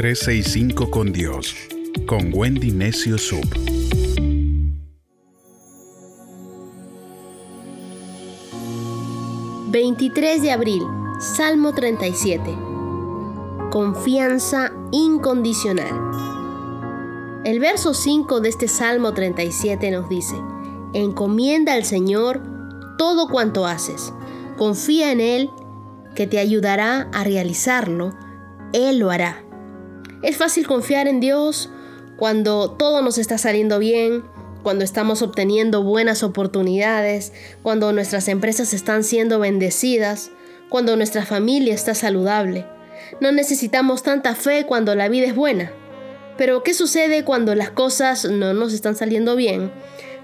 365 con Dios, con Wendy Necio Sub. ...23 de abril... ...Salmo 37... ...confianza incondicional... ...el verso 5 de este Salmo 37 nos dice... ...encomienda al Señor... ...todo cuanto haces... ...confía en Él... ...que te ayudará a realizarlo... ...Él lo hará... Es fácil confiar en Dios cuando todo nos está saliendo bien, cuando estamos obteniendo buenas oportunidades, cuando nuestras empresas están siendo bendecidas, cuando nuestra familia está saludable. No necesitamos tanta fe cuando la vida es buena. Pero ¿qué sucede cuando las cosas no nos están saliendo bien?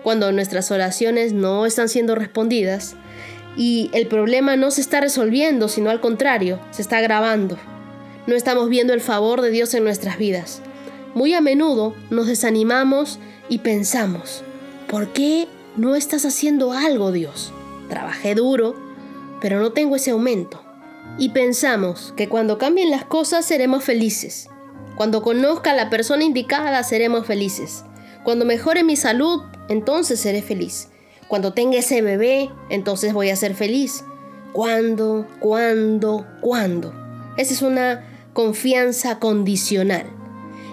Cuando nuestras oraciones no están siendo respondidas y el problema no se está resolviendo, sino al contrario, se está agravando no estamos viendo el favor de Dios en nuestras vidas. Muy a menudo nos desanimamos y pensamos, ¿por qué no estás haciendo algo Dios? Trabajé duro, pero no tengo ese aumento. Y pensamos que cuando cambien las cosas seremos felices. Cuando conozca a la persona indicada seremos felices. Cuando mejore mi salud, entonces seré feliz. Cuando tenga ese bebé, entonces voy a ser feliz. ¿Cuándo? ¿Cuándo? ¿Cuándo? Esa es una confianza condicional.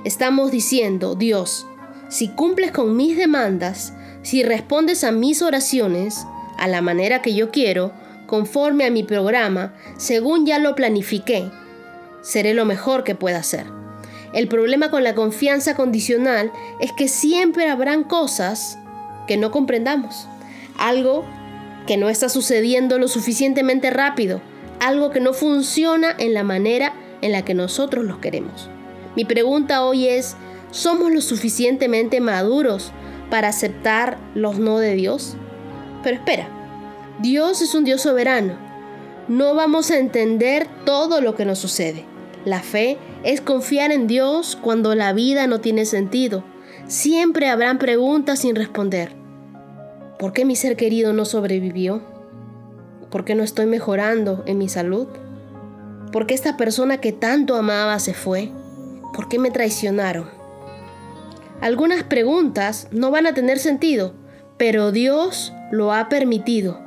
Estamos diciendo, Dios, si cumples con mis demandas, si respondes a mis oraciones, a la manera que yo quiero, conforme a mi programa, según ya lo planifiqué, seré lo mejor que pueda hacer. El problema con la confianza condicional es que siempre habrán cosas que no comprendamos. Algo que no está sucediendo lo suficientemente rápido. Algo que no funciona en la manera en la que nosotros los queremos. Mi pregunta hoy es, ¿somos lo suficientemente maduros para aceptar los no de Dios? Pero espera, Dios es un Dios soberano. No vamos a entender todo lo que nos sucede. La fe es confiar en Dios cuando la vida no tiene sentido. Siempre habrán preguntas sin responder. ¿Por qué mi ser querido no sobrevivió? ¿Por qué no estoy mejorando en mi salud? ¿Por qué esta persona que tanto amaba se fue? ¿Por qué me traicionaron? Algunas preguntas no van a tener sentido, pero Dios lo ha permitido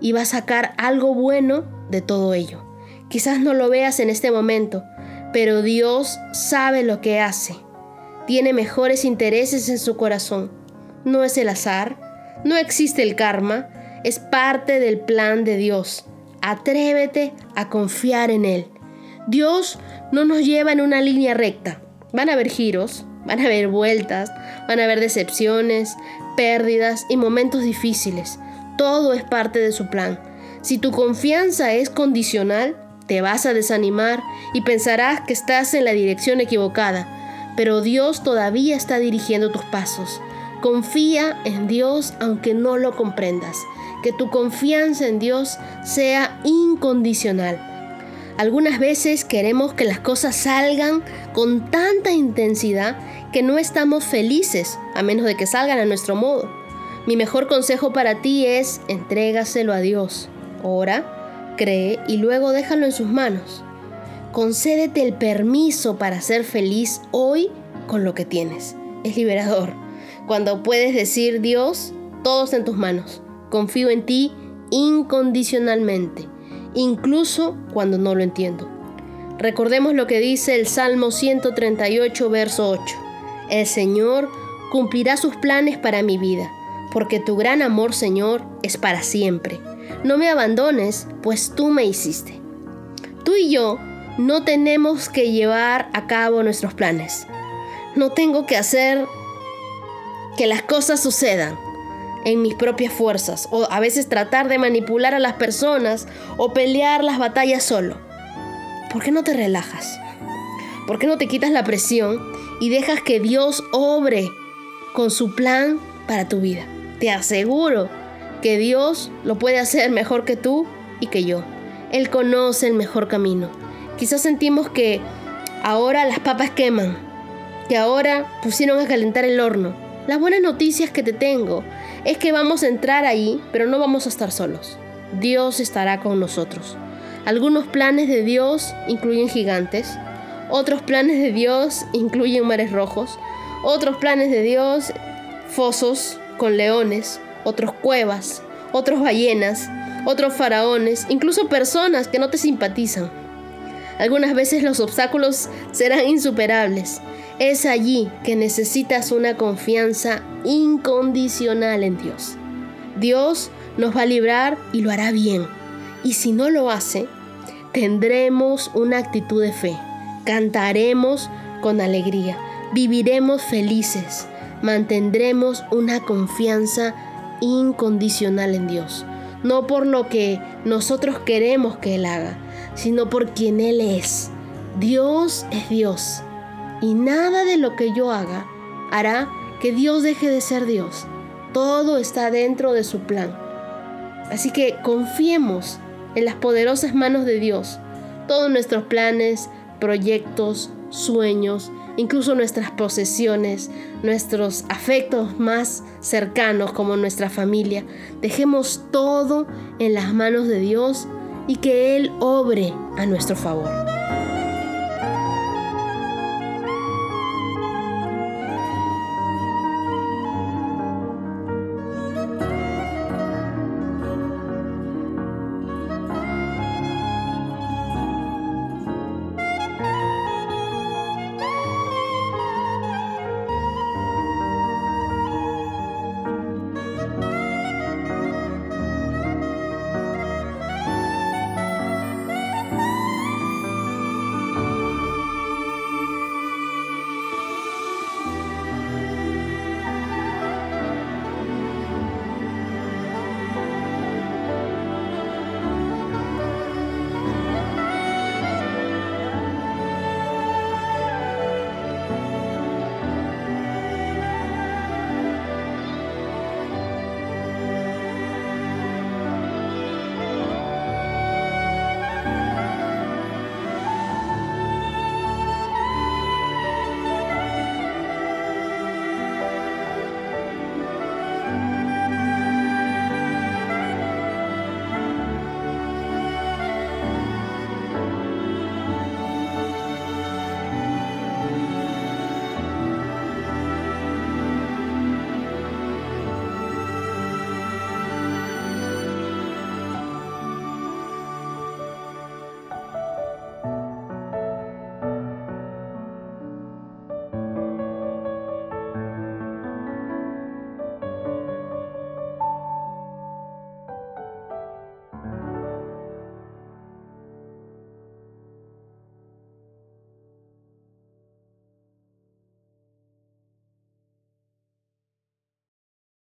y va a sacar algo bueno de todo ello. Quizás no lo veas en este momento, pero Dios sabe lo que hace. Tiene mejores intereses en su corazón. No es el azar, no existe el karma, es parte del plan de Dios. Atrévete a confiar en Él. Dios no nos lleva en una línea recta. Van a haber giros, van a haber vueltas, van a haber decepciones, pérdidas y momentos difíciles. Todo es parte de su plan. Si tu confianza es condicional, te vas a desanimar y pensarás que estás en la dirección equivocada, pero Dios todavía está dirigiendo tus pasos. Confía en Dios aunque no lo comprendas que tu confianza en Dios sea incondicional. Algunas veces queremos que las cosas salgan con tanta intensidad que no estamos felices a menos de que salgan a nuestro modo. Mi mejor consejo para ti es entrégaselo a Dios. Ora, cree y luego déjalo en sus manos. Concédete el permiso para ser feliz hoy con lo que tienes. Es liberador. Cuando puedes decir, Dios, todo está en tus manos. Confío en ti incondicionalmente, incluso cuando no lo entiendo. Recordemos lo que dice el Salmo 138, verso 8. El Señor cumplirá sus planes para mi vida, porque tu gran amor, Señor, es para siempre. No me abandones, pues tú me hiciste. Tú y yo no tenemos que llevar a cabo nuestros planes. No tengo que hacer que las cosas sucedan en mis propias fuerzas o a veces tratar de manipular a las personas o pelear las batallas solo. ¿Por qué no te relajas? ¿Por qué no te quitas la presión y dejas que Dios obre con su plan para tu vida? Te aseguro que Dios lo puede hacer mejor que tú y que yo. Él conoce el mejor camino. Quizás sentimos que ahora las papas queman, que ahora pusieron a calentar el horno. Las buenas noticias que te tengo es que vamos a entrar ahí, pero no vamos a estar solos. Dios estará con nosotros. Algunos planes de Dios incluyen gigantes, Otros planes de Dios incluyen mares rojos. Otros planes de Dios, fosos con leones, otros cuevas, otros ballenas, otros faraones, incluso personas que no te simpatizan. Algunas veces los obstáculos serán insuperables. Es allí que necesitas una confianza incondicional en Dios. Dios nos va a librar y lo hará bien. Y si no lo hace, tendremos una actitud de fe. Cantaremos con alegría. Viviremos felices. Mantendremos una confianza incondicional en Dios. No por lo que nosotros queremos que Él haga, sino por quien Él es. Dios es Dios. Y nada de lo que yo haga hará que Dios deje de ser Dios. Todo está dentro de su plan. Así que confiemos en las poderosas manos de Dios. Todos nuestros planes, proyectos, sueños, incluso nuestras posesiones, nuestros afectos más cercanos como nuestra familia. Dejemos todo en las manos de Dios y que Él obre a nuestro favor.